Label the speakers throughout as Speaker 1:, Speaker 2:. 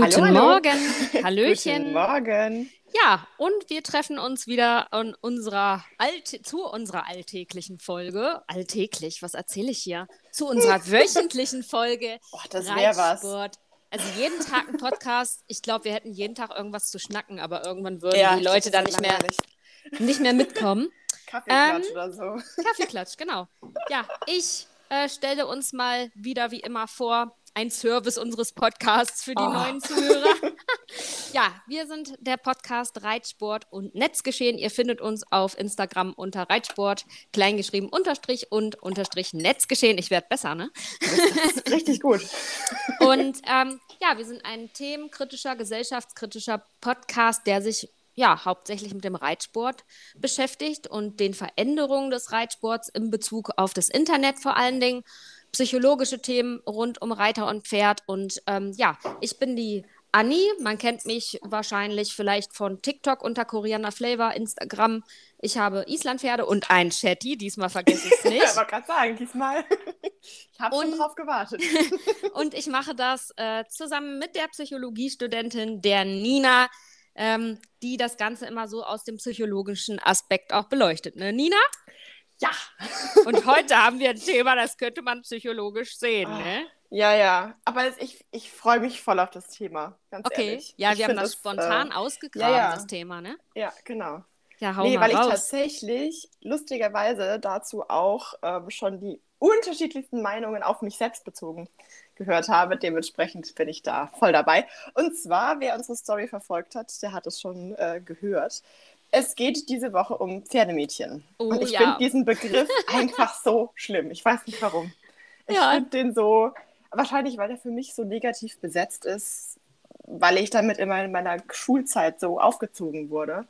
Speaker 1: Guten
Speaker 2: hallo.
Speaker 1: Morgen. Hallöchen.
Speaker 2: Guten Morgen.
Speaker 1: Ja, und wir treffen uns wieder an unserer Alt zu unserer alltäglichen Folge. Alltäglich, was erzähle ich hier? Zu unserer wöchentlichen Folge.
Speaker 2: Oh, das wäre was.
Speaker 1: Also jeden Tag ein Podcast. Ich glaube, wir hätten jeden Tag irgendwas zu schnacken, aber irgendwann würden die
Speaker 2: das
Speaker 1: Leute dann
Speaker 2: halt
Speaker 1: nicht mehr, nicht mehr mitkommen.
Speaker 2: Kaffeeklatsch
Speaker 1: Ähm,
Speaker 2: oder so.
Speaker 1: Kaffeeklatsch, genau. Ja, ich äh, stelle uns mal wieder wie immer vor, ein Service unseres Podcasts für die
Speaker 2: Oh.
Speaker 1: neuen Zuhörer. ja, wir sind der Podcast Reitsport und Netzgeschehen. Ihr findet uns auf Instagram unter Reitsport, kleingeschrieben unterstrich und unterstrich Netzgeschehen. Ich werde besser, ne?
Speaker 2: Richtig gut.
Speaker 1: Und ähm, ja, wir sind ein themenkritischer, gesellschaftskritischer Podcast, der sich ja hauptsächlich mit dem Reitsport beschäftigt und den Veränderungen des Reitsports in Bezug auf das Internet vor allen Dingen, psychologische Themen rund um Reiter und Pferd. Und ähm, ja, ich bin die Anni. Man kennt mich wahrscheinlich vielleicht von TikTok unter Koriander Flavor, Instagram. Ich habe Islandpferde und ein Chatty. Diesmal vergesse ich es
Speaker 2: Ich
Speaker 1: nicht.
Speaker 2: wollte gerade sagen, diesmal. Ich habe schon drauf gewartet.
Speaker 1: Und ich mache das äh, zusammen mit der Psychologiestudentin, der Nina, ähm, die das Ganze immer so aus dem psychologischen Aspekt auch beleuchtet. Ne, Nina?
Speaker 2: Ja.
Speaker 1: Und heute haben wir ein Thema, das könnte man psychologisch sehen.
Speaker 2: Ah,
Speaker 1: Ne?
Speaker 2: Ja, ja. Aber ich, ich freue mich voll auf das Thema. Ganz
Speaker 1: Okay,
Speaker 2: ehrlich.
Speaker 1: ja,
Speaker 2: ich
Speaker 1: wir haben das spontan
Speaker 2: Äh,
Speaker 1: ausgegraben,
Speaker 2: ja, ja.
Speaker 1: das Thema, ne?
Speaker 2: ja, genau.
Speaker 1: Ja, hau
Speaker 2: Nee, weil ich
Speaker 1: raus.
Speaker 2: tatsächlich lustigerweise dazu auch ähm, schon die unterschiedlichsten Meinungen auf mich selbst bezogen gehört habe. Dementsprechend bin ich da voll dabei. Und zwar, wer unsere Story verfolgt hat, der hat es schon äh, gehört. Es geht diese Woche um Pferdemädchen.
Speaker 1: Oh,
Speaker 2: Und ich
Speaker 1: ja.
Speaker 2: finde diesen Begriff einfach so schlimm. Ich weiß nicht warum. Ich
Speaker 1: Ja.
Speaker 2: finde den so, wahrscheinlich, weil er für mich so negativ besetzt ist, weil ich damit immer in meiner Schulzeit so aufgezogen wurde.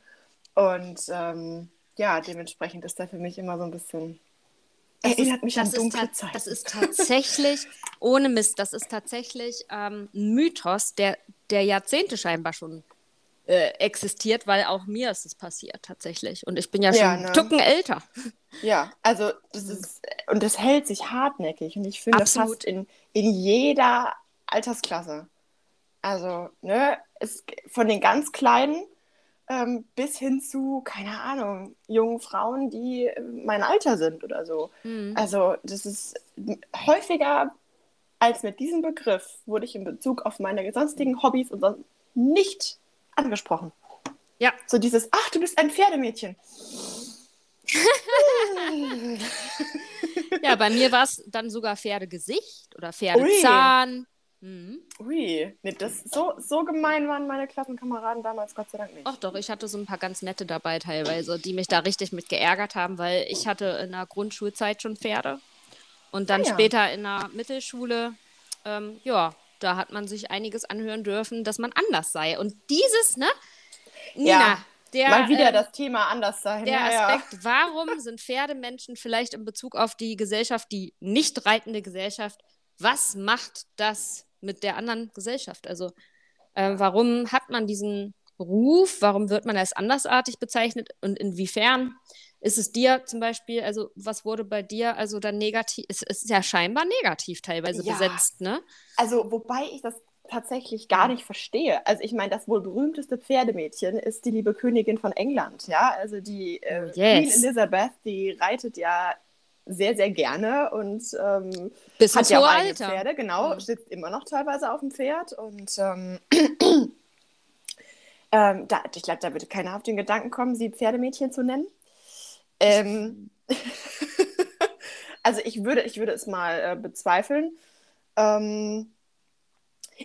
Speaker 2: Und ähm, ja, dementsprechend ist er für mich immer so ein bisschen.
Speaker 1: Das
Speaker 2: erinnert
Speaker 1: ist,
Speaker 2: mich an dunkle Zeiten.
Speaker 1: Das ist tatsächlich, ohne Mist, das ist tatsächlich ähm, ein Mythos, der, der Jahrzehnte scheinbar schon äh, existiert, weil auch mir ist es passiert tatsächlich. Und ich bin ja schon
Speaker 2: Ja,
Speaker 1: einen
Speaker 2: ne?
Speaker 1: Tucken älter.
Speaker 2: Ja, also das ist, und das hält sich hartnäckig und ich finde
Speaker 1: Absolut.
Speaker 2: fast in, in jeder Altersklasse. Also, ne, es, von den ganz Kleinen ähm, bis hin zu, keine Ahnung, jungen Frauen, die äh, mein Alter sind oder so.
Speaker 1: Mhm.
Speaker 2: Also, das ist häufiger als mit diesem Begriff wurde ich in Bezug auf meine sonstigen Hobbys und sonst nicht angesprochen.
Speaker 1: Ja.
Speaker 2: So dieses, ach, du bist ein Pferdemädchen.
Speaker 1: Ja, bei mir war es dann sogar Pferdegesicht oder Pferdezahn. Mhm.
Speaker 2: Ui, nee, das, so, so gemein waren meine Klassenkameraden damals Gott sei Dank nicht.
Speaker 1: Ach doch, ich hatte so ein paar ganz nette dabei teilweise, die mich da richtig mit geärgert haben, weil ich hatte in der Grundschulzeit schon Pferde. Und dann
Speaker 2: Ah ja.
Speaker 1: später in der Mittelschule, ähm, ja, da hat man sich einiges anhören dürfen, dass man anders sei. Und dieses, ne? Nina,
Speaker 2: Ja,
Speaker 1: der,
Speaker 2: Mal wieder
Speaker 1: ähm,
Speaker 2: das Thema anders sein.
Speaker 1: der
Speaker 2: ja, ja.
Speaker 1: Aspekt, warum sind Pferdemenschen vielleicht in Bezug auf die Gesellschaft, die nicht reitende Gesellschaft, was macht das mit der anderen Gesellschaft? Also, äh, warum hat man diesen Ruf? Warum wird man als andersartig bezeichnet? Und inwiefern ist es dir zum Beispiel, also was wurde bei dir also dann negativ? Es ist ja scheinbar negativ teilweise
Speaker 2: Ja.
Speaker 1: besetzt, ne?
Speaker 2: Also, wobei ich das tatsächlich gar nicht verstehe. Also, ich meine, das wohl berühmteste Pferdemädchen ist die liebe Königin von England, ja? Also, die äh,
Speaker 1: Oh, yes.
Speaker 2: Queen Elizabeth, die reitet ja sehr, sehr gerne und ähm,
Speaker 1: Bis
Speaker 2: hat ja auch eigene
Speaker 1: Alter.
Speaker 2: Pferde, genau,
Speaker 1: Mhm.
Speaker 2: sitzt immer noch teilweise auf dem Pferd und ähm, ähm, da, ich glaube, da würde keiner auf den Gedanken kommen, sie Pferdemädchen zu nennen. Ähm, also ich würde, ich würde es mal äh, bezweifeln. Ähm,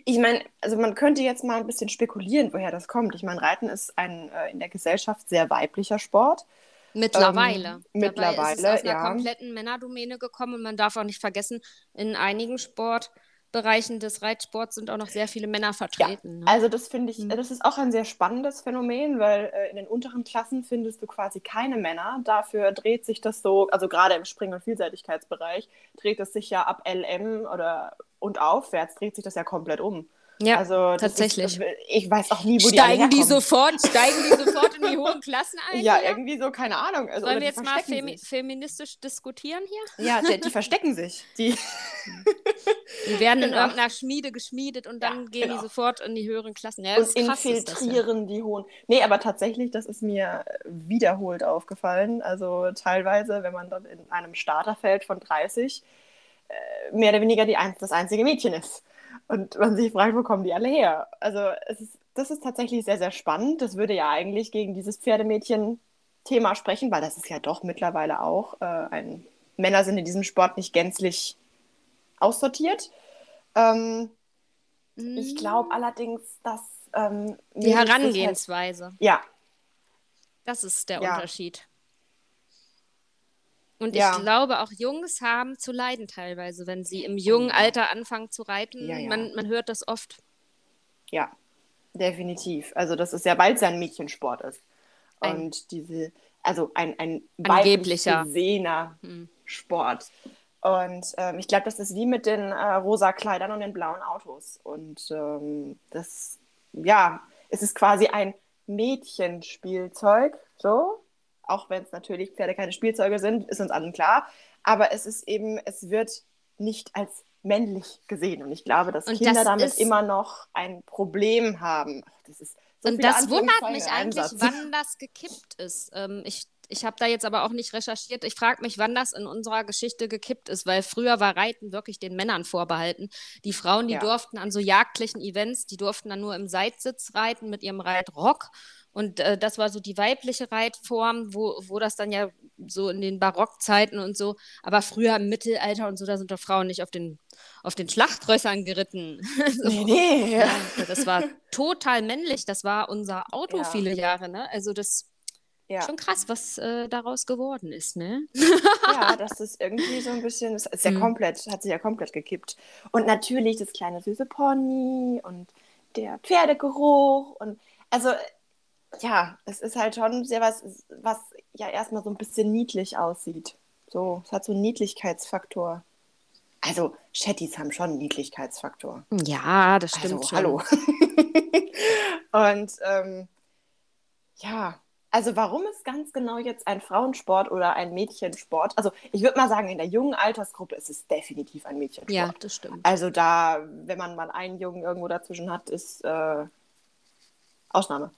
Speaker 2: ich meine, also man könnte jetzt mal ein bisschen spekulieren, woher das kommt. Ich meine, Reiten ist ein äh, in der Gesellschaft sehr weiblicher Sport.
Speaker 1: Mittlerweile.
Speaker 2: Ähm,
Speaker 1: Dabei ist es
Speaker 2: mittlerweile,
Speaker 1: aus einer
Speaker 2: ja.
Speaker 1: kompletten Männerdomäne gekommen und man darf auch nicht vergessen, in einigen Sportbereichen des Reitsports sind auch noch sehr viele Männer vertreten. ne?
Speaker 2: Also das finde ich,
Speaker 1: Mhm.
Speaker 2: das ist auch ein sehr spannendes Phänomen, weil äh, in den unteren Klassen findest du quasi keine Männer. Dafür dreht sich das so, also gerade im Spring- und Vielseitigkeitsbereich, dreht es sich ja ab LM oder und aufwärts dreht sich das ja komplett um.
Speaker 1: ja,
Speaker 2: also
Speaker 1: tatsächlich.
Speaker 2: Ist, ich weiß auch nie, wo die
Speaker 1: steigen die, sofort, steigen die sofort in die hohen Klassen ein?
Speaker 2: Ja,
Speaker 1: hier?
Speaker 2: irgendwie so, keine Ahnung. Also,
Speaker 1: Sollen wir jetzt mal femi
Speaker 2: sich.
Speaker 1: feministisch diskutieren hier?
Speaker 2: Ja, die, die verstecken sich. Die
Speaker 1: Die werden
Speaker 2: Genau.
Speaker 1: in irgendeiner Schmiede geschmiedet und dann
Speaker 2: Ja,
Speaker 1: gehen
Speaker 2: genau.
Speaker 1: die sofort in die höheren Klassen. Ja,
Speaker 2: und
Speaker 1: krass, ist das, ja.
Speaker 2: infiltrieren die hohen. Nee, aber tatsächlich, das ist mir wiederholt aufgefallen. Also teilweise, wenn man dann in einem Starterfeld von 30 äh, mehr oder weniger die das einzige Mädchen ist. Und man sich fragt, wo kommen die alle her? Also ist, das ist tatsächlich sehr, sehr spannend. Das würde ja eigentlich gegen dieses Pferdemädchen-Thema sprechen, weil das ist ja doch mittlerweile auch äh, ein. Männer sind in diesem Sport nicht gänzlich aussortiert. Ähm, ich glaube allerdings, dass ähm,
Speaker 1: Mhm. Die
Speaker 2: sich halt-
Speaker 1: Herangehensweise.
Speaker 2: Ja,
Speaker 1: Das ist der
Speaker 2: Ja.
Speaker 1: Unterschied. Und
Speaker 2: Ja.
Speaker 1: ich glaube, auch Jungs haben zu leiden teilweise, wenn sie im jungen Alter anfangen zu reiten.
Speaker 2: Ja.
Speaker 1: Man, man hört das oft.
Speaker 2: ja, definitiv. Also das ist ja, weil es ja ein Mädchensport ist.
Speaker 1: Ein-
Speaker 2: Und diese, also ein, ein
Speaker 1: Angeblicher.
Speaker 2: gesehener
Speaker 1: Hm.
Speaker 2: Sport. Und ähm, ich glaube, das ist wie mit den äh, rosa Kleidern und den blauen Autos. Und ähm, das, ja, es ist quasi ein Mädchenspielzeug, so. Auch wenn es natürlich Pferde keine Spielzeuge sind, ist uns allen klar. Aber es ist eben, es wird nicht als männlich gesehen. Und ich glaube, dass
Speaker 1: Und
Speaker 2: Kinder
Speaker 1: das
Speaker 2: damit
Speaker 1: ist-
Speaker 2: immer noch ein Problem haben. Ach, das ist so
Speaker 1: Und das wundert mich eigentlich, wann das gekippt ist. Ähm, ich ich habe da jetzt aber auch nicht recherchiert. Ich frage mich, wann das in unserer Geschichte gekippt ist, weil früher war Reiten wirklich den Männern vorbehalten. Die Frauen, die
Speaker 2: Ja.
Speaker 1: durften an so jagdlichen Events, die durften dann nur im Seitsitz reiten mit ihrem Reitrock. Und äh, das war so die weibliche Reitform, wo, wo das dann ja so in den Barockzeiten und so, aber früher im Mittelalter und so, da sind doch Frauen nicht auf den, auf den Schlachtrössern geritten. so.
Speaker 2: Nee, nee.
Speaker 1: Ja, das war total männlich. Das war unser Auto
Speaker 2: Ja.
Speaker 1: viele Jahre, ne? Also das
Speaker 2: Ja.
Speaker 1: schon krass, was äh, daraus geworden ist, ne?
Speaker 2: Ja, das ist irgendwie so ein bisschen, das ist ja
Speaker 1: Mhm.
Speaker 2: komplett, hat sich ja komplett gekippt. Und natürlich das kleine süße Pony und der Pferdegeruch und also ja, es ist halt schon sehr was, was ja erstmal so ein bisschen niedlich aussieht. So, es hat so einen Niedlichkeitsfaktor. Also, Chattys haben schon einen Niedlichkeitsfaktor.
Speaker 1: Ja, das stimmt
Speaker 2: Also,
Speaker 1: schon.
Speaker 2: hallo. und ähm, ja, also warum ist ganz genau jetzt ein Frauensport oder ein Mädchensport? Also ich würde mal sagen, in der jungen Altersgruppe ist es definitiv ein Mädchensport.
Speaker 1: Ja, das stimmt.
Speaker 2: Also da, wenn man mal einen Jungen irgendwo dazwischen hat, ist äh, Ausnahme.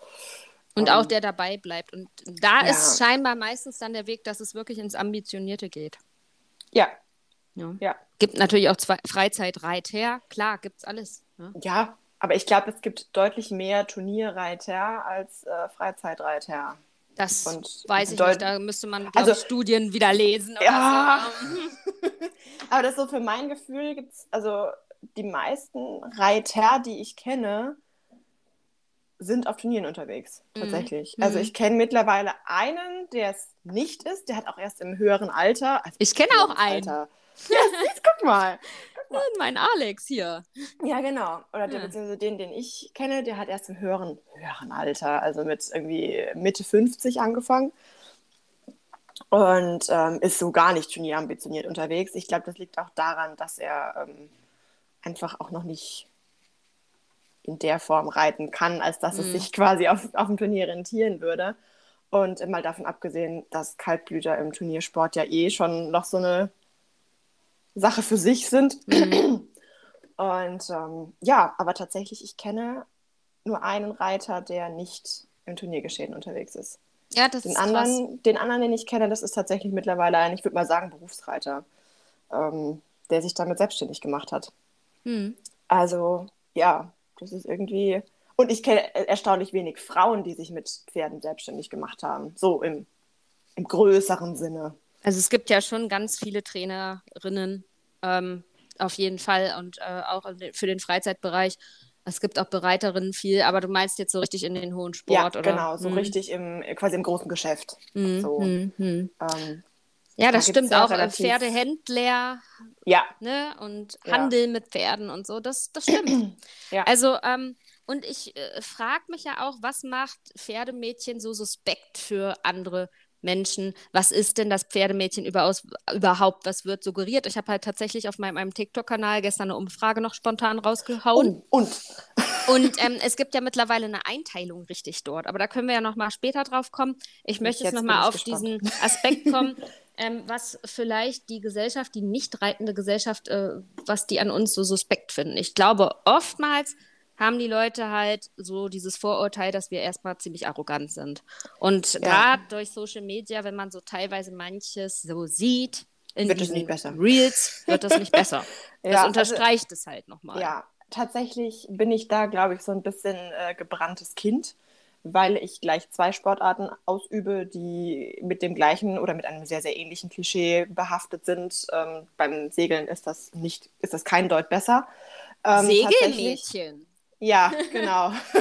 Speaker 1: Und
Speaker 2: Ähm,
Speaker 1: auch der dabei bleibt. Und da
Speaker 2: Ja.
Speaker 1: ist scheinbar meistens dann der Weg, dass es wirklich ins Ambitionierte geht.
Speaker 2: Ja,
Speaker 1: Ja.
Speaker 2: ja,
Speaker 1: Gibt natürlich auch Freizeitreiter. Klar, gibt's alles. Ne?
Speaker 2: ja. Aber ich glaube, es gibt deutlich mehr Turnierreiter als äh, Freizeitreiter.
Speaker 1: Das
Speaker 2: Und
Speaker 1: weiß ich nicht. Da müsste man,
Speaker 2: Also-
Speaker 1: ich, Studien wieder lesen.
Speaker 2: Ja.
Speaker 1: so.
Speaker 2: Aber das so für mein Gefühl gibt es, also die meisten Reiter, die ich kenne, sind auf Turnieren unterwegs,
Speaker 1: Mhm.
Speaker 2: tatsächlich.
Speaker 1: Mhm.
Speaker 2: Also ich kenne mittlerweile einen, der es nicht ist, der hat auch erst im höheren Alter. Also
Speaker 1: Ich kenne auch einen.
Speaker 2: Alter. Ja, siehst, guck mal.
Speaker 1: Mein Alex hier.
Speaker 2: Ja, genau. Oder der,
Speaker 1: Ja.
Speaker 2: beziehungsweise den, den ich kenne, der hat erst im höheren, höheren Alter, also mit irgendwie Mitte 50 angefangen. Und ähm, ist so gar nicht turnierambitioniert unterwegs. Ich glaube, das liegt auch daran, dass er ähm, einfach auch noch nicht in der Form reiten kann, als dass es
Speaker 1: Mhm.
Speaker 2: sich quasi auf, auf dem Turnier rentieren würde. Und mal davon abgesehen, dass Kaltblüter im Turniersport ja eh schon noch so eine Sache für sich sind.
Speaker 1: Mhm.
Speaker 2: Und ähm, ja, aber tatsächlich, ich kenne nur einen Reiter, der nicht im Turniergeschehen unterwegs ist.
Speaker 1: Ja, das
Speaker 2: Den
Speaker 1: ist krass.
Speaker 2: anderen, den anderen, den ich kenne, das ist tatsächlich mittlerweile ein, ich würde mal sagen, Berufsreiter, ähm, der sich damit selbstständig gemacht hat.
Speaker 1: Hm.
Speaker 2: Also ja, das ist irgendwie. Und ich kenne erstaunlich wenig Frauen, die sich mit Pferden selbstständig gemacht haben. So im, im größeren Sinne.
Speaker 1: Also es gibt ja schon ganz viele Trainerinnen, ähm, auf jeden Fall und äh, auch für den Freizeitbereich. Es gibt auch Bereiterinnen viel, aber du meinst jetzt so richtig in den hohen Sport,
Speaker 2: ja,
Speaker 1: oder?
Speaker 2: genau, so
Speaker 1: Hm.
Speaker 2: richtig im, quasi im großen Geschäft.
Speaker 1: Hm,
Speaker 2: so.
Speaker 1: hm, hm.
Speaker 2: Ähm,
Speaker 1: Ja,
Speaker 2: Da
Speaker 1: das
Speaker 2: gibt's
Speaker 1: stimmt auch. Pferdehändler
Speaker 2: ja,
Speaker 1: ne? und
Speaker 2: Ja.
Speaker 1: Handel mit Pferden und so, das, das stimmt.
Speaker 2: Ja.
Speaker 1: Also, ähm, und ich äh, frage mich ja auch, was macht Pferdemädchen so suspekt für andere Menschen? Was ist denn das Pferdemädchen überaus, überhaupt? Was wird suggeriert? Ich habe halt tatsächlich auf meinem, meinem TikTok-Kanal gestern eine Umfrage noch spontan rausgehauen.
Speaker 2: Oh, und
Speaker 1: Und ähm, es gibt ja mittlerweile eine Einteilung richtig dort. Aber da können wir ja noch mal später drauf kommen. Ich möchte jetzt
Speaker 2: Jetzt
Speaker 1: noch
Speaker 2: bin
Speaker 1: mal
Speaker 2: ich
Speaker 1: auf
Speaker 2: gespannt.
Speaker 1: diesen Aspekt kommen. ähm, was vielleicht die Gesellschaft, die nicht reitende Gesellschaft, äh, was die an uns so suspekt finden. Ich glaube, oftmals haben die Leute halt so dieses Vorurteil, dass wir erstmal ziemlich arrogant sind. Und ja. gerade durch Social Media, wenn man so teilweise manches so sieht, in
Speaker 2: wird es nicht besser.
Speaker 1: Reels wird das nicht besser. Das ja, also unterstreicht also, es halt nochmal.
Speaker 2: Ja, tatsächlich bin ich da, glaube ich, so ein bisschen äh, gebranntes Kind, weil ich gleich zwei Sportarten ausübe, die mit dem gleichen oder mit einem sehr, sehr ähnlichen Klischee behaftet sind. Ähm, beim Segeln ist das nicht, ist das kein Deut besser.
Speaker 1: Ähm, Segelmädchen.
Speaker 2: Ja, genau.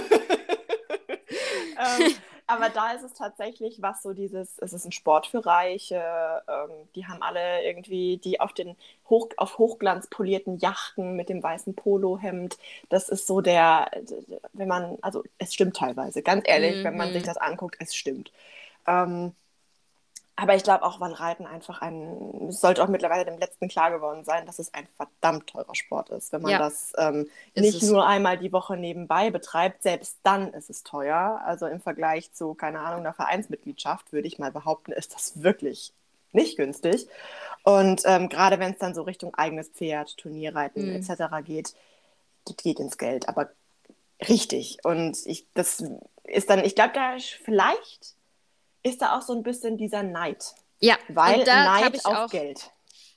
Speaker 2: ähm, aber da ist es tatsächlich, was so dieses, es ist ein Sport für Reiche, ähm, die haben alle irgendwie, die auf den Hoch, auf Hochglanz polierten Yachten mit dem weißen Polohemd. Das ist so der, wenn man, also es stimmt teilweise, ganz ehrlich, mhm. wenn man sich mhm. das anguckt, es stimmt. Ähm, aber ich glaube auch, weil Reiten einfach ein, es sollte auch mittlerweile dem Letzten klar geworden sein, dass es ein verdammt teurer Sport ist. Wenn man ja. das ähm, nicht nur einmal die Woche nebenbei betreibt, selbst dann ist es teuer. Also im Vergleich zu, keine Ahnung, einer Vereinsmitgliedschaft, würde ich mal behaupten, ist das wirklich nicht günstig. Und ähm, gerade wenn es dann so Richtung eigenes Pferd, Turnierreiten mhm. etc. geht, geht, geht ins Geld. Aber richtig. Und ich, das ist dann, ich glaube, da vielleicht ist da auch so ein bisschen dieser Neid.
Speaker 1: Ja,
Speaker 2: weil Neid auf Geld.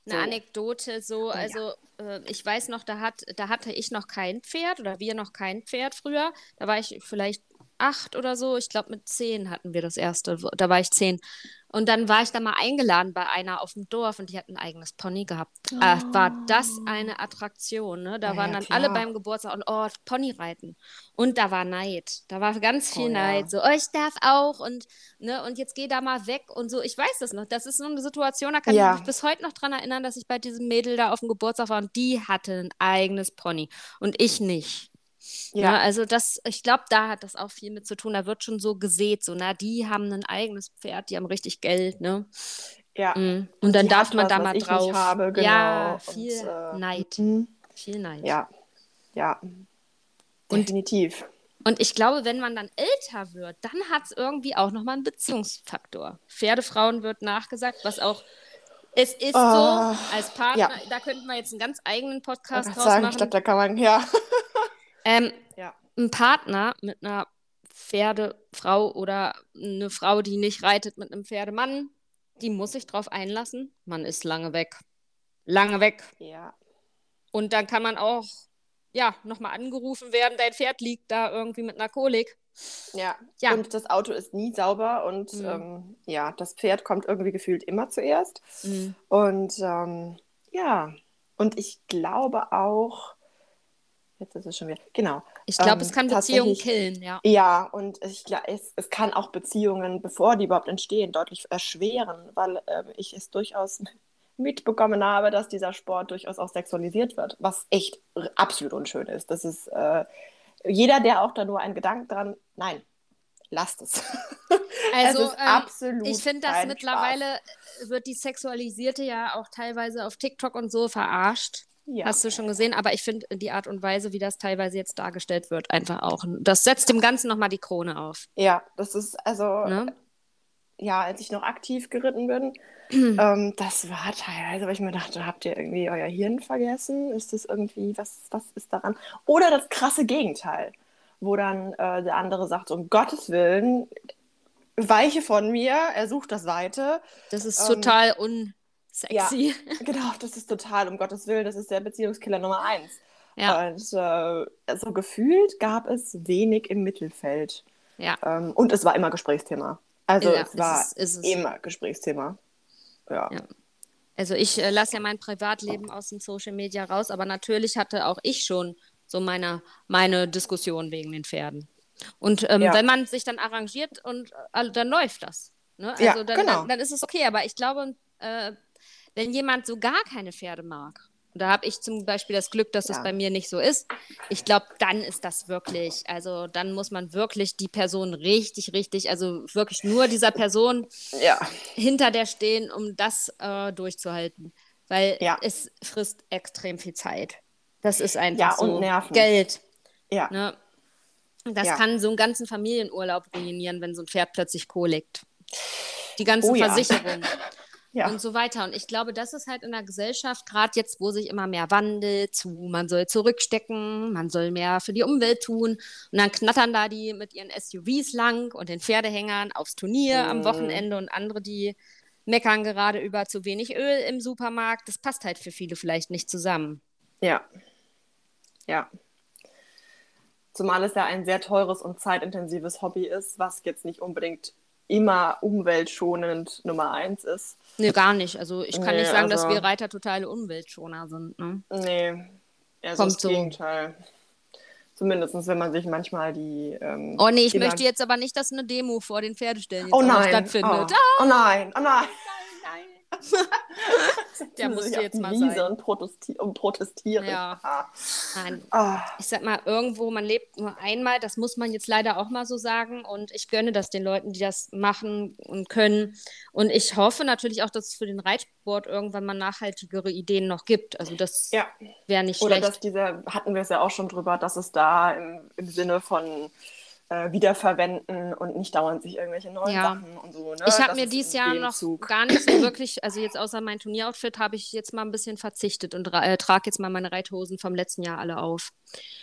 Speaker 1: Eine so. Anekdote so, also ja. äh, ich weiß noch, da, hat, da hatte ich noch kein Pferd oder wir noch kein Pferd früher. Da war ich vielleicht acht oder so. Ich glaube, mit zehn hatten wir das erste. Da war ich zehn. Und dann war ich da mal eingeladen bei einer auf dem Dorf und die hat ein eigenes Pony gehabt. Oh. Äh, war das eine Attraktion, ne? Da ja, waren dann klar. alle beim Geburtstag und oh, Pony reiten. Und da war Neid. Da war ganz viel oh, Neid. Ja. So, oh, ich darf auch und, ne, und jetzt geh da mal weg und so. Ich weiß das noch. Das ist so eine Situation, da kann ja. ich mich bis heute noch dran erinnern, dass ich bei diesem Mädel da auf dem Geburtstag war und die hatte ein eigenes Pony und ich nicht. Ja. Ne, also das, ich glaube, da hat das auch viel mit zu tun. Da wird schon so gesät, so, na, die haben ein eigenes Pferd, die haben richtig Geld, ne?
Speaker 2: Ja.
Speaker 1: Mhm. Und dann darf man was, da mal drauf.
Speaker 2: Habe, genau.
Speaker 1: Ja, viel Und, äh, Neid.
Speaker 2: Mhm.
Speaker 1: Viel Neid.
Speaker 2: Ja. Ja. Definitiv.
Speaker 1: Und, und ich glaube, wenn man dann älter wird, dann hat es irgendwie auch nochmal einen Beziehungsfaktor. Pferdefrauen wird nachgesagt, was auch es ist oh, so, als Partner, ja. da könnten wir jetzt einen ganz eigenen Podcast draus sagen, machen.
Speaker 2: Ich glaube, da kann man, ja.
Speaker 1: Ähm, ja. Ein Partner mit einer Pferdefrau oder eine Frau, die nicht reitet mit einem Pferdemann, die muss sich drauf einlassen. Man ist lange weg. Lange weg.
Speaker 2: Ja.
Speaker 1: Und dann kann man auch, ja, nochmal angerufen werden, dein Pferd liegt da irgendwie mit einer Kolik.
Speaker 2: Ja. ja. Und das Auto ist nie sauber und mhm. ähm, ja, das Pferd kommt irgendwie gefühlt immer zuerst. Mhm. Und ähm, ja, und ich glaube auch, Jetzt ist es schon wieder. Genau.
Speaker 1: Ich glaube, ähm, es kann Beziehungen killen, ja.
Speaker 2: Ja, und ich, ja, es, es kann auch Beziehungen, bevor die überhaupt entstehen, deutlich erschweren, weil äh, ich es durchaus mitbekommen habe, dass dieser Sport durchaus auch sexualisiert wird, was echt absolut unschön ist. Das ist äh, jeder, der auch da nur einen Gedanken dran, nein, lasst es.
Speaker 1: Also es ähm, absolut. Ich finde, dass mittlerweile Spaß. wird die sexualisierte ja auch teilweise auf TikTok und so verarscht. Ja. Hast du schon gesehen, aber ich finde die Art und Weise, wie das teilweise jetzt dargestellt wird, einfach auch. Das setzt dem Ganzen nochmal die Krone auf.
Speaker 2: Ja, das ist also, ne? ja, als ich noch aktiv geritten bin, ähm, das war teilweise, weil ich mir dachte, habt ihr irgendwie euer Hirn vergessen? Ist das irgendwie, was, was ist daran? Oder das krasse Gegenteil, wo dann äh, der andere sagt, um Gottes Willen, weiche von mir, er sucht das Weite.
Speaker 1: Das ist ähm, total un sexy.
Speaker 2: Ja, genau, das ist total, um Gottes Willen, das ist der Beziehungskiller Nummer eins. Ja. Und äh, so gefühlt gab es wenig im Mittelfeld.
Speaker 1: Ja.
Speaker 2: Ähm, und es war immer Gesprächsthema. Also ja, es war ist es, ist es. immer Gesprächsthema. Ja. ja.
Speaker 1: Also ich äh, lasse ja mein Privatleben aus den Social Media raus, aber natürlich hatte auch ich schon so meine, meine Diskussion wegen den Pferden. Und ähm, ja. wenn man sich dann arrangiert und äh, dann läuft das. Ne? Also ja, dann, genau. dann, dann, ist es okay. Aber ich glaube, äh, wenn jemand so gar keine Pferde mag, und da habe ich zum Beispiel das Glück, dass ja. das bei mir nicht so ist. Ich glaube, dann ist das wirklich, also dann muss man wirklich die Person richtig, richtig, also wirklich nur dieser Person
Speaker 2: ja.
Speaker 1: hinter der stehen, um das äh, durchzuhalten. Weil ja. es frisst extrem viel Zeit. Das ist einfach so
Speaker 2: Nerven.
Speaker 1: Geld.
Speaker 2: Ja.
Speaker 1: Ne? Das kann so einen ganzen Familienurlaub ruinieren, wenn so ein Pferd plötzlich kohlegt. Die ganzen oh, Versicherungen. ja. und so weiter. Und ich glaube, das ist halt in der Gesellschaft, gerade jetzt, wo sich immer mehr wandelt, zu, man soll zurückstecken, man soll mehr für die Umwelt tun. Und dann knattern da die mit ihren SUVs lang und den Pferdehängern aufs Turnier mhm. am Wochenende und andere, die meckern gerade über zu wenig Öl im Supermarkt. Das passt halt für viele vielleicht nicht zusammen.
Speaker 2: Ja. Ja. Zumal es ja ein sehr teures und zeitintensives Hobby ist, was jetzt nicht unbedingt immer umweltschonend Nummer eins ist.
Speaker 1: Nee, gar nicht. Also ich kann nee, nicht sagen, also... dass wir Reiter totale Umweltschoner sind. Ne?
Speaker 2: Nee, eher Kommt das so. Gegenteil. Zumindest, wenn man sich manchmal die. Ähm,
Speaker 1: oh nee, ich möchte jetzt aber nicht, dass eine Demo vor den Pferdestellen
Speaker 2: oh nein. stattfindet. Oh. oh nein, oh nein.
Speaker 1: Der musste jetzt mal
Speaker 2: Wiese sein. Und, protesti und protestieren.
Speaker 1: Ja. Nein. Oh. Ich sag mal, irgendwo, man lebt nur einmal, das muss man jetzt leider auch mal so sagen. Und ich gönne das den Leuten, die das machen und können. Und ich hoffe natürlich auch, dass es für den Reitsport irgendwann mal nachhaltigere Ideen noch gibt. Also das ja. wäre nicht
Speaker 2: Oder
Speaker 1: schlecht.
Speaker 2: Oder dass diese, hatten wir es ja auch schon drüber, dass es da im, im Sinne von äh, wiederverwenden und nicht dauernd sich irgendwelche neuen ja. Sachen und so. Ne?
Speaker 1: Ich habe mir dieses Jahr noch gar nicht so wirklich, also jetzt außer mein Turnieroutfit, habe ich jetzt mal ein bisschen verzichtet und äh, trage jetzt mal meine Reithosen vom letzten Jahr alle auf.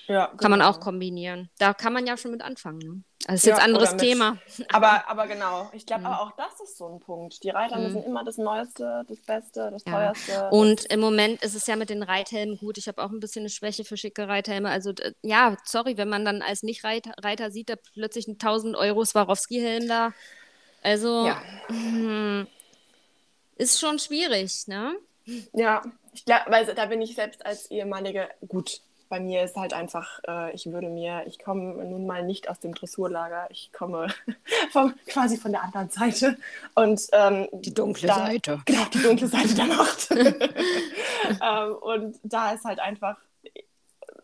Speaker 1: Ja, genau. Kann man genau. auch kombinieren. Da kann man ja schon mit anfangen. Ne? Das ist ja, jetzt ein anderes Thema.
Speaker 2: Aber, aber genau, ich glaube, mhm. auch das ist so ein Punkt. Die Reiter mhm. müssen immer das Neueste, das Beste, das ja. Teuerste.
Speaker 1: Und im Moment ist es ja mit den Reithelmen gut. Ich habe auch ein bisschen eine Schwäche für schicke Reithelme. Also ja, sorry, wenn man dann als Nicht-Reiter sieht, da plötzlich ein 1000 Euro Swarovski-Helm da. Also ja. mh, ist schon schwierig, ne?
Speaker 2: Ja, ich glaube, da bin ich selbst als ehemalige, gut, bei mir ist halt einfach, äh, ich würde mir, ich komme nun mal nicht aus dem Dressurlager, ich komme vom, quasi von der anderen Seite. Und, ähm,
Speaker 1: die dunkle da, Seite.
Speaker 2: Genau, die dunkle Seite der Macht. ähm, und da ist halt einfach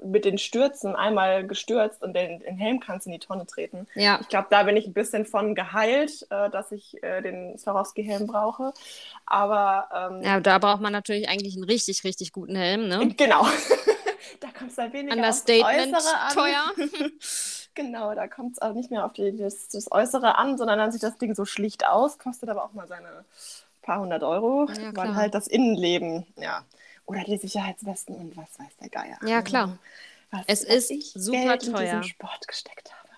Speaker 2: mit den Stürzen einmal gestürzt und den, den Helm kannst in die Tonne treten. Ja. Ich glaube, da bin ich ein bisschen von geheilt, äh, dass ich äh, den Swarovski-Helm brauche. Aber ähm,
Speaker 1: ja, da braucht man natürlich eigentlich einen richtig, richtig guten Helm, ne?
Speaker 2: Genau. Da kommt es halt weniger
Speaker 1: Understatement
Speaker 2: aufs Äußere
Speaker 1: an. teuer.
Speaker 2: genau, da kommt es auch nicht mehr auf die, das, das, Äußere an, sondern dann sieht das Ding so schlicht aus, kostet aber auch mal seine paar hundert Euro, ja, weil halt das Innenleben, ja. Oder die Sicherheitswesten und was weiß der Geier.
Speaker 1: Ja, klar. Was, es was ist super Geld teuer. in diesen
Speaker 2: Sport gesteckt habe.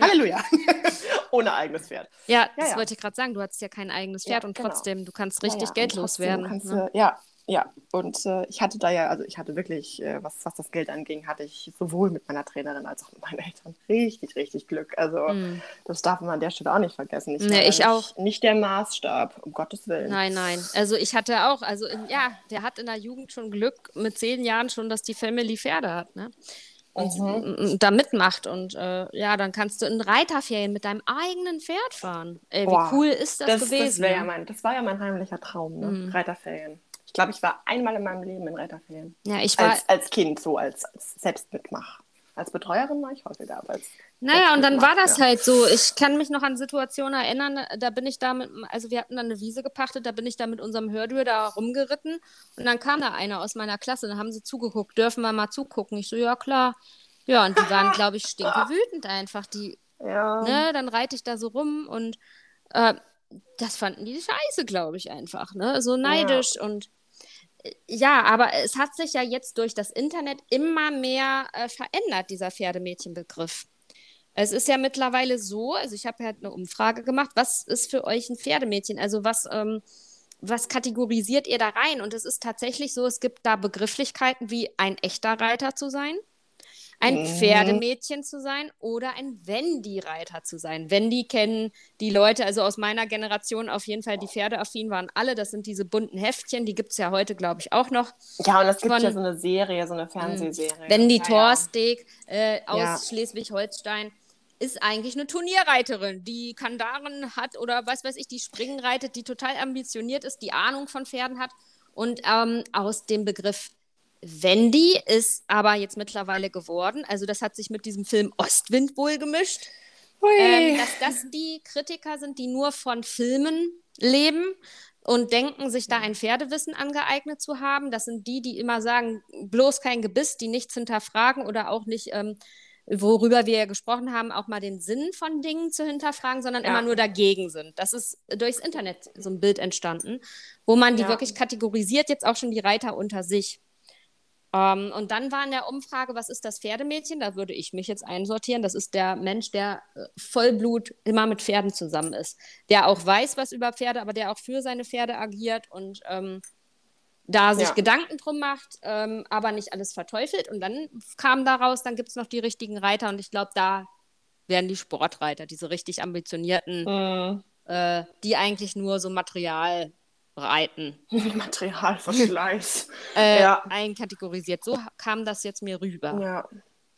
Speaker 2: Halleluja. Ohne eigenes Pferd.
Speaker 1: Ja, das ja. wollte ich gerade sagen. Du hattest ja kein eigenes Pferd ja, und genau. trotzdem, du kannst richtig ja, geldlos werden.
Speaker 2: Kannst, ne? Ja, ja, und äh, ich hatte da ja, also ich hatte wirklich, äh, was, was das Geld anging, hatte ich sowohl mit meiner Trainerin als auch mit meinen Eltern richtig, richtig Glück. Also mm. das darf man an der Stelle auch nicht vergessen.
Speaker 1: Ich, nee, ich
Speaker 2: nicht,
Speaker 1: auch.
Speaker 2: Nicht der Maßstab, um Gottes Willen.
Speaker 1: Nein, nein. Also ich hatte auch, also ja, der hat in der Jugend schon Glück, mit zehn Jahren schon, dass die Family Pferde hat, ne? Und mhm. da mitmacht. Und äh, ja, dann kannst du in Reiterferien mit deinem eigenen Pferd fahren. Ey, wie Boah, cool ist das, das gewesen?
Speaker 2: Das, ja mein, das war ja mein heimlicher Traum, ne? Mhm. Reiterferien glaube, ich war einmal in meinem Leben in Reiterferien.
Speaker 1: Ja, ich war.
Speaker 2: Als, als Kind, so als, als Selbstmitmach. Als Betreuerin war ich häufiger, aber als.
Speaker 1: Naja, und dann war das ja. halt so. Ich kann mich noch an Situationen erinnern, da bin ich da mit, also wir hatten dann eine Wiese gepachtet, da bin ich da mit unserem Hördur da rumgeritten und dann kam da einer aus meiner Klasse, da haben sie zugeguckt, dürfen wir mal zugucken? Ich so, ja klar. Ja, und die waren, glaube ich, stinkewütend einfach. Die, ja. ne, dann reite ich da so rum und äh, das fanden die scheiße, glaube ich, einfach, ne? So neidisch ja. und ja, aber es hat sich ja jetzt durch das Internet immer mehr äh, verändert, dieser Pferdemädchenbegriff. Es ist ja mittlerweile so, also ich habe ja eine Umfrage gemacht, was ist für euch ein Pferdemädchen? Also was, ähm, was kategorisiert ihr da rein? Und es ist tatsächlich so, es gibt da Begrifflichkeiten wie ein echter Reiter zu sein, ein mhm. Pferdemädchen zu sein oder ein Wendy-Reiter zu sein. Wendy kennen die Leute, also aus meiner Generation auf jeden Fall, die Pferdeaffin waren alle. Das sind diese bunten Heftchen, die gibt es ja heute, glaube ich, auch noch.
Speaker 2: Ja, und es gibt ja so eine Serie, so eine Fernsehserie.
Speaker 1: Wendy ja, Torsteg äh, aus ja. Schleswig-Holstein ist eigentlich eine Turnierreiterin, die Kandaren hat oder was weiß ich, die Springen reitet, die total ambitioniert ist, die Ahnung von Pferden hat. Und ähm, aus dem Begriff Wendy ist aber jetzt mittlerweile geworden. Also das hat sich mit diesem Film Ostwind wohl gemischt. Ähm, dass das die Kritiker sind, die nur von Filmen leben und denken, sich da ein Pferdewissen angeeignet zu haben. Das sind die, die immer sagen, bloß kein Gebiss, die nichts hinterfragen oder auch nicht ähm, worüber wir ja gesprochen haben, auch mal den Sinn von Dingen zu hinterfragen, sondern
Speaker 2: Ja.
Speaker 1: immer nur dagegen sind. Das ist durchs Internet so ein Bild entstanden, wo man die
Speaker 2: Ja.
Speaker 1: wirklich kategorisiert, jetzt auch schon die Reiter unter sich. Ähm, und dann war in der Umfrage, was ist das Pferdemädchen? Da würde ich mich jetzt einsortieren. Das ist der Mensch, der äh, Vollblut immer mit Pferden zusammen ist. Der auch weiß was über Pferde, aber der auch für seine Pferde agiert und ähm, da sich
Speaker 2: Ja.
Speaker 1: Gedanken drum macht, ähm, aber nicht alles verteufelt. Und dann kam daraus, dann gibt es noch die richtigen Reiter. Und ich glaube, da werden die Sportreiter, diese richtig ambitionierten,
Speaker 2: Mhm.
Speaker 1: äh, die eigentlich nur so Material reiten,
Speaker 2: Materialverschleiß.
Speaker 1: äh,
Speaker 2: Ja.
Speaker 1: einkategorisiert. So kam das jetzt mir rüber.
Speaker 2: ja.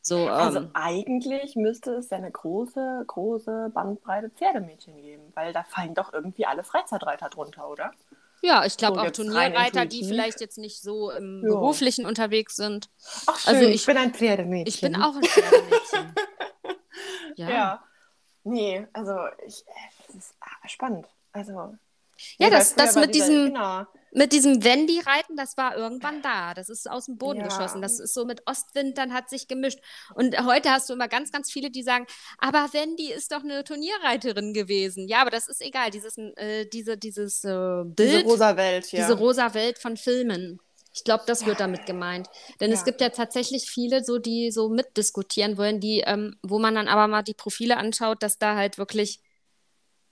Speaker 1: So, ähm,
Speaker 2: Also eigentlich müsste es ja eine große, große Bandbreite Pferdemädchen geben, weil da fallen doch irgendwie alle Freizeitreiter drunter, oder?
Speaker 1: ja, ich glaube
Speaker 2: so
Speaker 1: auch Turnierreiter, die vielleicht jetzt nicht so im
Speaker 2: Ja.
Speaker 1: Beruflichen unterwegs sind.
Speaker 2: Ach schön,
Speaker 1: Also
Speaker 2: ich,
Speaker 1: ich-
Speaker 2: bin ein Pferdemädchen.
Speaker 1: Ich bin auch ein Pferdemädchen. ja.
Speaker 2: Ja. Nee, also ich, äh, das ist ah, spannend. Also.
Speaker 1: Ja,
Speaker 2: weil
Speaker 1: das- das mit
Speaker 2: dieser-
Speaker 1: diesem-
Speaker 2: Genau.
Speaker 1: Mit diesem Wendy-Reiten, das war irgendwann da. Das ist aus dem Boden
Speaker 2: Ja.
Speaker 1: geschossen. Das ist so mit Ostwind, dann hat sich gemischt. Und heute hast du immer ganz, ganz viele, die sagen, aber Wendy ist doch eine Turnierreiterin gewesen. Ja, aber das ist egal. Dieses, äh, diese, dieses äh, Bild,
Speaker 2: Diese rosa Welt, ja.
Speaker 1: diese rosa Welt von Filmen. Ich glaube, das wird damit gemeint. Denn es
Speaker 2: Ja.
Speaker 1: gibt ja tatsächlich viele, so, die so mitdiskutieren wollen, die, ähm, wo man dann aber mal die Profile anschaut, dass da halt wirklich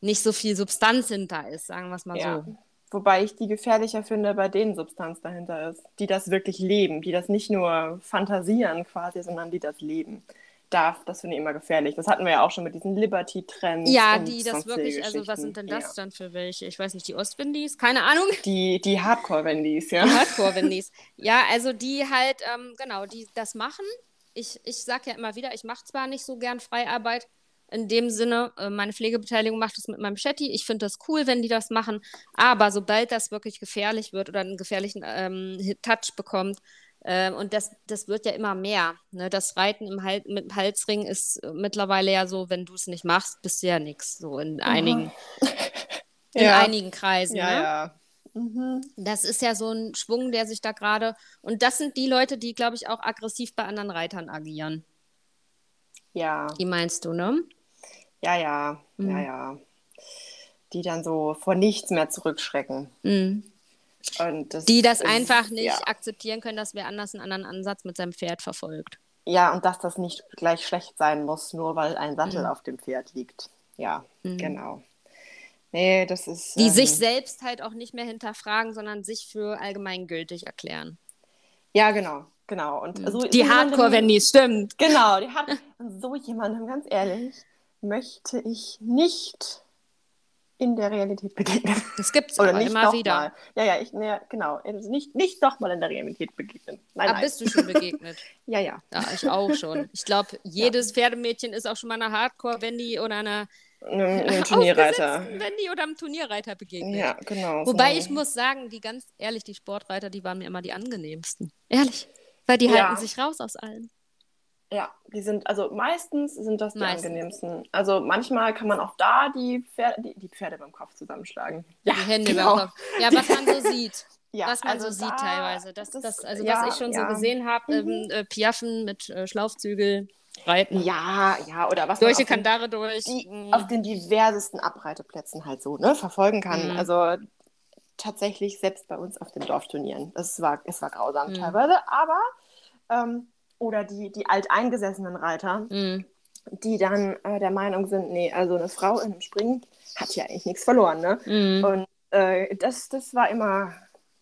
Speaker 1: nicht so viel Substanz hinter ist, sagen wir es mal
Speaker 2: Ja.
Speaker 1: so.
Speaker 2: Wobei ich die gefährlicher finde, bei denen Substanz dahinter ist, die das wirklich leben, die das nicht nur fantasieren quasi, sondern die das leben. Darf, das finde ich immer gefährlich. Das hatten wir ja auch schon mit diesen Liberty-Trends.
Speaker 1: Ja, die das wirklich, also was sind denn das
Speaker 2: Ja.
Speaker 1: dann für welche? Ich weiß nicht, die Ostwindis? Keine Ahnung.
Speaker 2: Die, die Hardcore-Wendys, ja.
Speaker 1: Die Hardcore-Windis. Ja, also die halt, ähm, genau, die das machen. Ich, ich sage ja immer wieder, ich mache zwar nicht so gern Freiarbeit, in dem Sinne, äh, meine Pflegebeteiligung macht es mit meinem Chatty. Ich finde das cool, wenn die das machen. Aber sobald das wirklich gefährlich wird oder einen gefährlichen ähm, Touch bekommt, ähm, und das, das wird ja immer mehr. Ne? Das Reiten im Hal mit dem Halsring ist äh, mittlerweile ja so, wenn du es nicht machst, bist du ja nichts. So in einigen, in
Speaker 2: Ja.
Speaker 1: einigen Kreisen.
Speaker 2: Ja,
Speaker 1: ne?
Speaker 2: ja. Mhm.
Speaker 1: Das ist ja so ein Schwung, der sich da gerade. Und das sind die Leute, die, glaube ich, auch aggressiv bei anderen Reitern agieren.
Speaker 2: Ja,
Speaker 1: Die meinst du, ne?
Speaker 2: Ja, ja,
Speaker 1: Mhm.
Speaker 2: ja, ja. Die dann so vor nichts mehr zurückschrecken.
Speaker 1: Mhm.
Speaker 2: Und das
Speaker 1: Die das
Speaker 2: ist-
Speaker 1: einfach nicht
Speaker 2: Ja.
Speaker 1: akzeptieren können, dass wer anders einen anderen Ansatz mit seinem Pferd verfolgt.
Speaker 2: ja, und dass das nicht gleich schlecht sein muss, nur weil ein Sattel
Speaker 1: Mhm.
Speaker 2: auf dem Pferd liegt. Ja,
Speaker 1: Mhm.
Speaker 2: genau. Nee, das ist.
Speaker 1: Die
Speaker 2: ähm,
Speaker 1: sich selbst halt auch nicht mehr hinterfragen, sondern sich für allgemeingültig erklären.
Speaker 2: Ja, genau, genau. Und so, so
Speaker 1: die
Speaker 2: jemandem-
Speaker 1: Hardcore-Wendys, stimmt.
Speaker 2: Genau, die hat. Und so jemandem, ganz ehrlich, möchte ich nicht in der Realität begegnen.
Speaker 1: Das gibt es aber immer wieder.
Speaker 2: mal. Ja, ja, ich, ne, genau. Also nicht, nicht doch mal in der Realität begegnen. Nein,
Speaker 1: Ah,
Speaker 2: nein.
Speaker 1: bist du schon begegnet?
Speaker 2: Ja, ja.
Speaker 1: Ja, ich auch schon. Ich glaube, jedes Pferdemädchen ist auch schon mal einer Hardcore-Wendy oder einer
Speaker 2: Einem, Turnierreiter.
Speaker 1: Wendy oder einem Turnierreiter begegnet.
Speaker 2: Ja, genau.
Speaker 1: Wobei
Speaker 2: so.
Speaker 1: ich muss sagen, die ganz ehrlich, die Sportreiter, die waren mir immer die angenehmsten. Ehrlich. Weil die
Speaker 2: Ja.
Speaker 1: halten sich raus aus allem.
Speaker 2: Ja, die sind, also meistens sind das die
Speaker 1: Meistens.
Speaker 2: angenehmsten. Also manchmal kann man auch da die Pferde, die, die Pferde beim Kopf zusammenschlagen. Ja,
Speaker 1: Die Hände
Speaker 2: genau.
Speaker 1: den Kopf. Ja, was man so sieht.
Speaker 2: Ja,
Speaker 1: was man
Speaker 2: also
Speaker 1: so sieht
Speaker 2: da-
Speaker 1: teilweise. Das,
Speaker 2: das-
Speaker 1: das, also
Speaker 2: ja,
Speaker 1: was ich schon
Speaker 2: ja.
Speaker 1: so gesehen habe, ähm, äh, Piaffen mit äh, Schlaufzügel, Reiten.
Speaker 2: Ja, ja, oder was den-
Speaker 1: Kandare durch.
Speaker 2: die
Speaker 1: Mm.
Speaker 2: auf den diversesten Abreiteplätzen halt so ne, verfolgen kann.
Speaker 1: Mhm.
Speaker 2: Also tatsächlich selbst bei uns auf den Dorfturnieren. Es war, es war grausam
Speaker 1: Mhm.
Speaker 2: teilweise, aber ähm, oder die, die alteingesessenen Reiter,
Speaker 1: Mm.
Speaker 2: die dann äh, der Meinung sind, nee, also eine Frau in einem Springen hat ja eigentlich nichts verloren, ne?
Speaker 1: Mm.
Speaker 2: Und äh, das, das war immer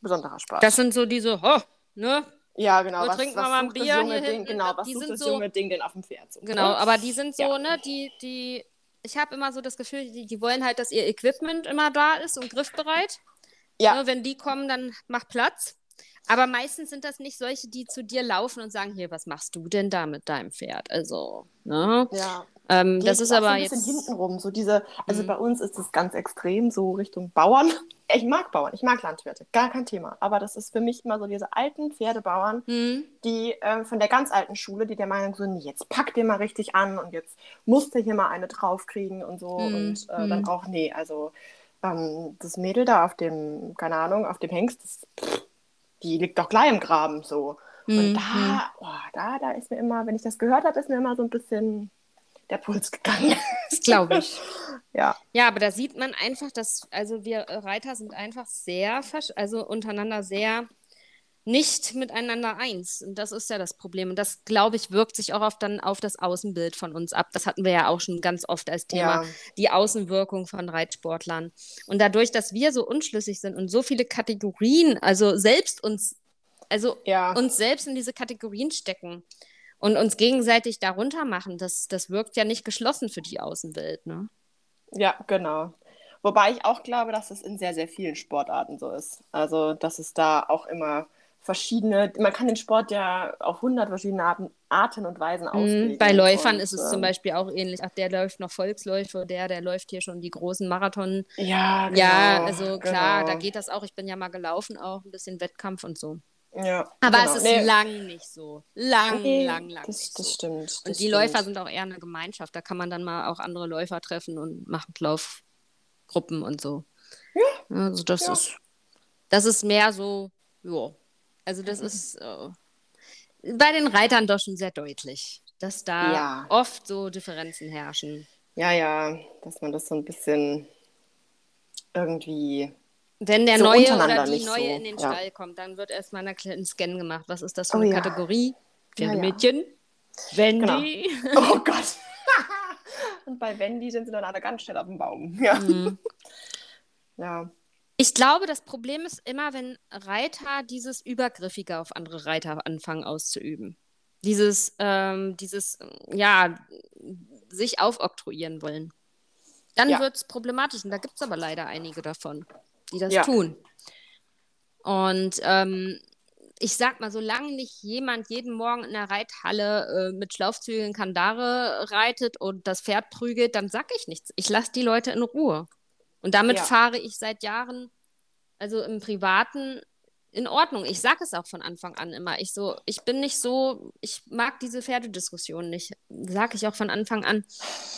Speaker 2: besonderer Spaß.
Speaker 1: Das sind so diese, ho, ne?
Speaker 2: ja, genau. Was,
Speaker 1: trinken
Speaker 2: was
Speaker 1: wir mal ein Bier hier
Speaker 2: Ding,
Speaker 1: hinten?
Speaker 2: genau, was
Speaker 1: Die
Speaker 2: sucht
Speaker 1: sind
Speaker 2: das
Speaker 1: so-
Speaker 2: junge Ding denn auf dem Pferd? So,
Speaker 1: Genau,
Speaker 2: ne?
Speaker 1: aber die sind so,
Speaker 2: Ja.
Speaker 1: ne, die, die, ich habe immer so das Gefühl, die, die wollen halt, dass ihr Equipment immer da ist und griffbereit.
Speaker 2: Ja.
Speaker 1: Ne, wenn die kommen, dann mach Platz. Aber meistens sind das nicht solche, die zu dir laufen und sagen, hier, was machst du denn da mit deinem Pferd? Also, ne?
Speaker 2: Ja,
Speaker 1: Ähm, das ist aber
Speaker 2: so ein bisschen
Speaker 1: jetzt.
Speaker 2: hintenrum. So diese, also
Speaker 1: Mhm.
Speaker 2: bei uns ist es ganz extrem so Richtung Bauern. Ich mag Bauern, ich mag Landwirte, gar kein Thema. Aber das ist für mich immer so diese alten Pferdebauern,
Speaker 1: Hm,
Speaker 2: die ähm, von der ganz alten Schule, die der Meinung sind, jetzt pack dir mal richtig an und jetzt musst du hier mal eine draufkriegen und so.
Speaker 1: Mhm.
Speaker 2: Und äh,
Speaker 1: Mhm.
Speaker 2: dann auch, nee, also ähm, das Mädel da auf dem, keine Ahnung, auf dem Hengst, das, pff, die liegt doch gleich im Graben so. Und
Speaker 1: Mhm.
Speaker 2: da, oh, da, da ist mir immer, wenn ich das gehört habe, ist mir immer so ein bisschen der Puls gegangen.
Speaker 1: Das glaube ich.
Speaker 2: ja.
Speaker 1: Ja, aber da sieht man einfach, dass, also wir Reiter sind einfach sehr, also untereinander sehr nicht miteinander eins. Und das ist ja das Problem. Und das, glaube ich, wirkt sich auch auf, dann auf das Außenbild von uns ab. Das hatten wir ja auch schon ganz oft als Thema,
Speaker 2: Ja.
Speaker 1: die Außenwirkung von Reitsportlern. Und dadurch, dass wir so unschlüssig sind und so viele Kategorien, also selbst uns, also
Speaker 2: Ja.
Speaker 1: uns selbst in diese Kategorien stecken und uns gegenseitig darunter machen, das, das wirkt ja nicht geschlossen für die Außenwelt, ne?
Speaker 2: Ja, genau. Wobei ich auch glaube, dass es in sehr, sehr vielen Sportarten so ist. Also, dass es da auch immer verschiedene, man kann den Sport ja auf hundert verschiedene Arten, Arten und Weisen auslegen.
Speaker 1: Mhm. Bei Läufern
Speaker 2: und,
Speaker 1: ist es zum
Speaker 2: ähm,
Speaker 1: Beispiel auch ähnlich. Ach, der läuft noch Volksläufe, der, der läuft hier schon die großen Marathon.
Speaker 2: Ja, genau,
Speaker 1: ja, also klar,
Speaker 2: genau.
Speaker 1: da geht das auch. Ich bin ja mal gelaufen, auch ein bisschen Wettkampf und so.
Speaker 2: Ja,
Speaker 1: Aber
Speaker 2: genau.
Speaker 1: es ist
Speaker 2: Nee,
Speaker 1: lang nicht so. Lang,
Speaker 2: nee,
Speaker 1: lang, lang
Speaker 2: das,
Speaker 1: nicht
Speaker 2: das
Speaker 1: so.
Speaker 2: stimmt. Das
Speaker 1: Und die
Speaker 2: stimmt.
Speaker 1: Läufer sind auch eher eine Gemeinschaft. Da kann man dann mal auch andere Läufer treffen und machen Laufgruppen und so. Ja. Also das
Speaker 2: Ja.
Speaker 1: ist, das ist mehr so, ja. Also das ist äh, bei den Reitern doch schon sehr deutlich, dass da
Speaker 2: Ja.
Speaker 1: oft so Differenzen herrschen.
Speaker 2: Ja, ja, dass man das so ein bisschen irgendwie.
Speaker 1: Wenn der
Speaker 2: So
Speaker 1: Neue oder die Neue
Speaker 2: so,
Speaker 1: in den
Speaker 2: ja.
Speaker 1: Stall kommt, dann wird erstmal ein Scan gemacht. Was ist das für
Speaker 2: Oh
Speaker 1: eine
Speaker 2: ja.
Speaker 1: Kategorie?
Speaker 2: Ja, ja.
Speaker 1: Pferdemädchen? Wendy?
Speaker 2: Oh Gott! Und bei Wendy sind sie dann alle ganz schnell auf dem Baum. Ja.
Speaker 1: Mhm.
Speaker 2: ja.
Speaker 1: Ich glaube, das Problem ist immer, wenn Reiter dieses Übergriffige auf andere Reiter anfangen auszuüben. Dieses, ähm, dieses, ja, sich aufoktroyieren wollen. Dann
Speaker 2: Ja.
Speaker 1: wird es problematisch. Und da gibt es aber leider einige davon, die das
Speaker 2: Ja.
Speaker 1: tun. Und ähm, ich sag mal, solange nicht jemand jeden Morgen in der Reithalle äh, mit Schlaufzügeln Kandare reitet und das Pferd prügelt, dann sag ich nichts. Ich lasse die Leute in Ruhe. Und damit
Speaker 2: Ja.
Speaker 1: fahre ich seit Jahren, also im Privaten, in Ordnung. Ich sage es auch von Anfang an immer. Ich so, ich bin nicht so, ich mag diese Pferdediskussion nicht. Sage ich auch von Anfang an.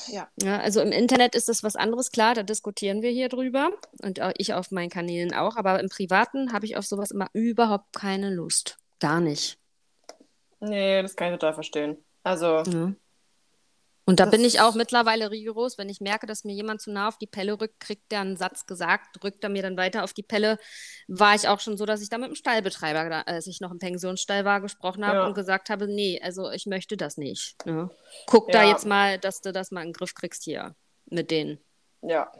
Speaker 2: Ja.
Speaker 1: Ja, also im Internet ist das was anderes, klar, da diskutieren wir hier drüber und auch ich auf meinen Kanälen auch, aber im Privaten habe ich auf sowas immer überhaupt keine Lust. Gar nicht.
Speaker 2: Nee, das kann ich total verstehen. Also,
Speaker 1: Ja. Und da
Speaker 2: Das-
Speaker 1: bin ich auch mittlerweile rigoros, wenn ich merke, dass mir jemand zu nah auf die Pelle rückt, kriegt der einen Satz gesagt, rückt er mir dann weiter auf die Pelle, war ich auch schon so, dass ich da mit dem Stallbetreiber, da- als ich noch im Pensionsstall war, gesprochen habe
Speaker 2: Ja.
Speaker 1: und gesagt habe, nee, also ich möchte das nicht. Ne? Guck da
Speaker 2: Ja.
Speaker 1: jetzt mal, dass du das mal in den Griff kriegst hier mit den
Speaker 2: ja,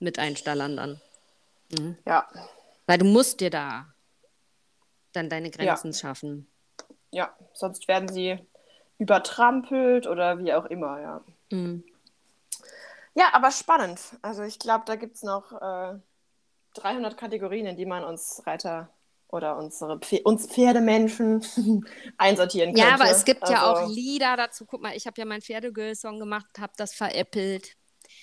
Speaker 1: Miteinstallern dann. Mhm.
Speaker 2: ja,
Speaker 1: Weil du musst dir da dann deine Grenzen schaffen.
Speaker 2: ja. Sonst werden sie übertrampelt oder wie auch immer, ja.
Speaker 1: Mhm.
Speaker 2: Ja, aber spannend. Also ich glaube, da gibt es noch äh, 300 Kategorien, in die man uns Reiter oder unsere Pfe uns Pferdemenschen einsortieren könnte.
Speaker 1: Ja, aber es gibt ja auch
Speaker 2: Also,
Speaker 1: Lieder dazu. Guck mal, ich habe ja meinen Pferdegirl-Song gemacht, habe das veräppelt.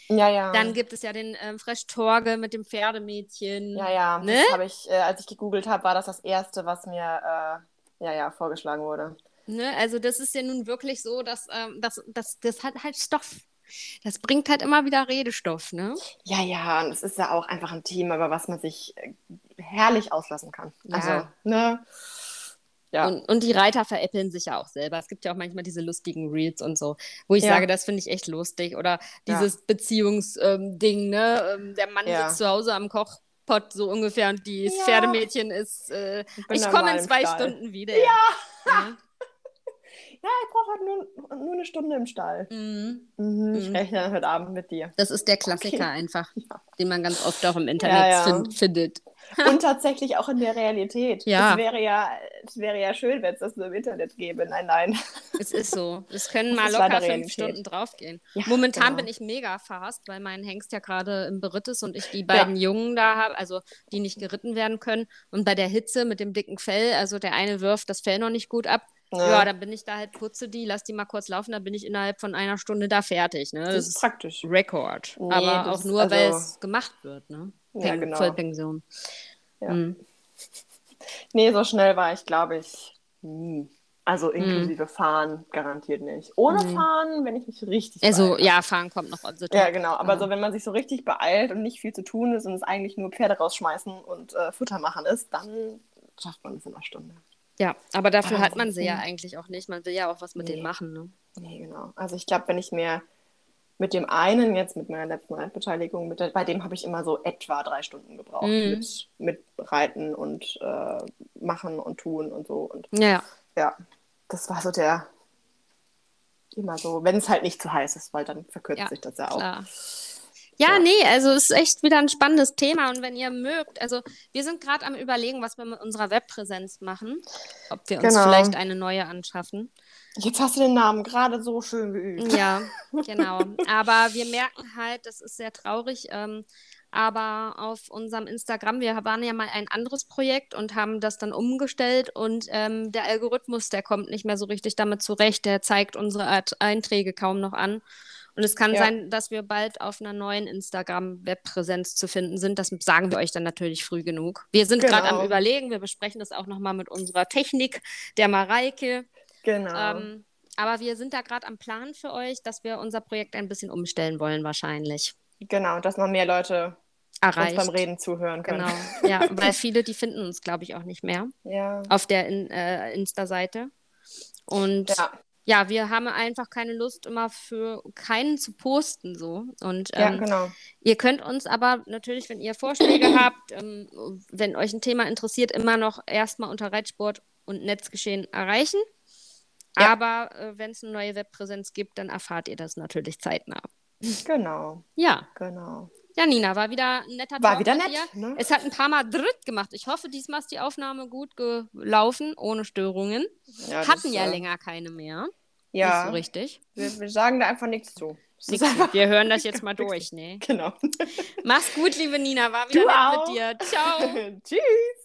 Speaker 2: Ja, ja.
Speaker 1: Dann gibt es ja den ähm, Fresh Torge mit dem Pferdemädchen.
Speaker 2: ja, ja.
Speaker 1: Ne?
Speaker 2: Das habe ich, äh, als ich gegoogelt habe, war das das erste, was mir äh, ja, ja, vorgeschlagen wurde.
Speaker 1: Ne? Also das ist ja nun wirklich so, dass ähm, das, das, das hat halt Stoff. Das bringt halt immer wieder Redestoff, ne?
Speaker 2: Ja, ja, und es ist ja auch einfach ein Thema, über was man sich äh, herrlich auslassen kann.
Speaker 1: Ja.
Speaker 2: Also, ne? Ja.
Speaker 1: Und, und die Reiter veräppeln sich ja auch selber. Es gibt ja auch manchmal diese lustigen Reels und so, wo ich
Speaker 2: Ja.
Speaker 1: sage, das finde ich echt lustig. Oder
Speaker 2: Ja.
Speaker 1: dieses Beziehungsding, ne? Ähm, der Mann
Speaker 2: Ja.
Speaker 1: sitzt zu Hause am Kochpott so ungefähr und die
Speaker 2: Ja.
Speaker 1: Pferdemädchen ist, äh, ich komme in zwei
Speaker 2: Stall.
Speaker 1: Stunden wieder. Ja.
Speaker 2: Ja, ich brauche halt nur, nur eine Stunde im Stall.
Speaker 1: Mhm.
Speaker 2: Mhm, Ich
Speaker 1: Mhm.
Speaker 2: rechne dann heute Abend mit dir.
Speaker 1: Das ist der Klassiker
Speaker 2: Okay.
Speaker 1: einfach,
Speaker 2: Ja.
Speaker 1: den man ganz oft auch im Internet
Speaker 2: Ja, ja.
Speaker 1: fin- findet.
Speaker 2: Und tatsächlich auch in der Realität.
Speaker 1: Ja.
Speaker 2: Es wäre ja, es wäre ja schön, wenn es das nur im Internet gäbe. Nein, nein.
Speaker 1: Es ist so. Es können mal locker fünf. Stunden draufgehen.
Speaker 2: Ja,
Speaker 1: Momentan
Speaker 2: genau.
Speaker 1: bin ich mega fast, weil mein Hengst ja gerade im Beritt ist und ich die beiden Jungen da habe, also die nicht geritten werden können. Und bei der Hitze mit dem dicken Fell, also der eine wirft das Fell noch nicht gut ab. Ja,
Speaker 2: Ja.
Speaker 1: dann bin ich da halt, putze die, lass die mal kurz laufen, dann bin ich innerhalb von einer Stunde da fertig. Ne?
Speaker 2: Das,
Speaker 1: Das
Speaker 2: ist praktisch.
Speaker 1: Rekord.
Speaker 2: Nee,
Speaker 1: Aber auch nur, weil
Speaker 2: also-
Speaker 1: es gemacht wird. Ne?
Speaker 2: Ja, genau.
Speaker 1: Vollpension.
Speaker 2: Ja.
Speaker 1: Mhm.
Speaker 2: Nee, so schnell war ich, glaube ich, nie. Also inklusive Fahren garantiert nicht. Ohne
Speaker 1: Nee.
Speaker 2: Fahren, wenn ich mich richtig
Speaker 1: Also,
Speaker 2: beeile.
Speaker 1: ja, fahren kommt noch. Also,
Speaker 2: Ja, genau. Aber
Speaker 1: Ja.
Speaker 2: so, wenn man sich so richtig beeilt und nicht viel zu tun ist und es eigentlich nur Pferde rausschmeißen und äh, Futter machen ist, dann schafft man es in einer Stunde.
Speaker 1: Ja, aber dafür
Speaker 2: Aber
Speaker 1: hat man sie ja eigentlich auch nicht. Man will ja auch was mit
Speaker 2: Nee.
Speaker 1: denen machen. Ne?
Speaker 2: Nee, genau. Also ich glaube, wenn ich mir mit dem einen jetzt mit meiner letzten Reitbeteiligung, der, bei dem habe ich immer so etwa drei Stunden gebraucht
Speaker 1: Mhm.
Speaker 2: mit, mit Reiten und äh, Machen und Tun und so. Und
Speaker 1: Ja,
Speaker 2: ja, das war so der immer so, wenn es halt nicht zu heiß ist, weil dann verkürzt
Speaker 1: Ja,
Speaker 2: sich das ja auch.
Speaker 1: klar. Ja,
Speaker 2: Ja.
Speaker 1: nee, also es ist echt wieder ein spannendes Thema. Und wenn ihr mögt, also wir sind gerade am Überlegen, was wir mit unserer Webpräsenz machen. Ob wir uns
Speaker 2: Genau.
Speaker 1: vielleicht eine neue anschaffen.
Speaker 2: Jetzt hast du den Namen gerade so schön geübt.
Speaker 1: Ja, genau. Aber wir merken halt, das ist sehr traurig. Ähm, aber auf unserem Instagram, wir waren ja mal ein anderes Projekt und haben das dann umgestellt und ähm, der Algorithmus, der kommt nicht mehr so richtig damit zurecht. Der zeigt unsere Art Einträge kaum noch an. Und es kann
Speaker 2: Ja.
Speaker 1: sein, dass wir bald auf einer neuen Instagram-Webpräsenz zu finden sind. Das sagen wir euch dann natürlich früh genug. Wir sind gerade am
Speaker 2: Genau.
Speaker 1: Überlegen. Wir besprechen das auch nochmal mit unserer Technik, der Mareike.
Speaker 2: Genau.
Speaker 1: Ähm, aber wir sind da gerade am Plan für euch, dass wir unser Projekt ein bisschen umstellen wollen, wahrscheinlich.
Speaker 2: Genau, dass noch mehr Leute
Speaker 1: Erreicht.
Speaker 2: uns beim Reden zuhören können.
Speaker 1: Genau, ja, weil viele, die finden uns, glaube ich, auch nicht mehr
Speaker 2: Ja.
Speaker 1: auf der in, äh, Insta-Seite. Und ja.
Speaker 2: Ja,
Speaker 1: wir haben einfach keine Lust, immer für keinen zu posten so. Und
Speaker 2: ja,
Speaker 1: ähm,
Speaker 2: genau.
Speaker 1: Ihr könnt uns aber natürlich, wenn ihr Vorschläge habt, ähm, wenn euch ein Thema interessiert, immer noch erstmal unter Reitsport und Netzgeschehen erreichen.
Speaker 2: Ja.
Speaker 1: Aber äh, wenn es eine neue Webpräsenz gibt, dann erfahrt ihr das natürlich zeitnah.
Speaker 2: Genau,
Speaker 1: Ja,
Speaker 2: genau.
Speaker 1: Ja, Nina, war wieder ein netter
Speaker 2: War
Speaker 1: Talk
Speaker 2: wieder nett, ne?
Speaker 1: Es hat ein paar Mal dritt gemacht. Ich hoffe, diesmal ist die Aufnahme gut gelaufen, ohne Störungen.
Speaker 2: Ja,
Speaker 1: Hatten
Speaker 2: das,
Speaker 1: ja
Speaker 2: äh,
Speaker 1: länger keine mehr.
Speaker 2: Ja,
Speaker 1: Nicht so richtig.
Speaker 2: wir, wir sagen da einfach nichts zu. Ist
Speaker 1: Nix. Wir hören das jetzt mal durch, ne?
Speaker 2: Genau.
Speaker 1: Mach's gut, liebe Nina. War wieder
Speaker 2: Du
Speaker 1: nett
Speaker 2: auch.
Speaker 1: mit dir. Ciao.
Speaker 2: Tschüss.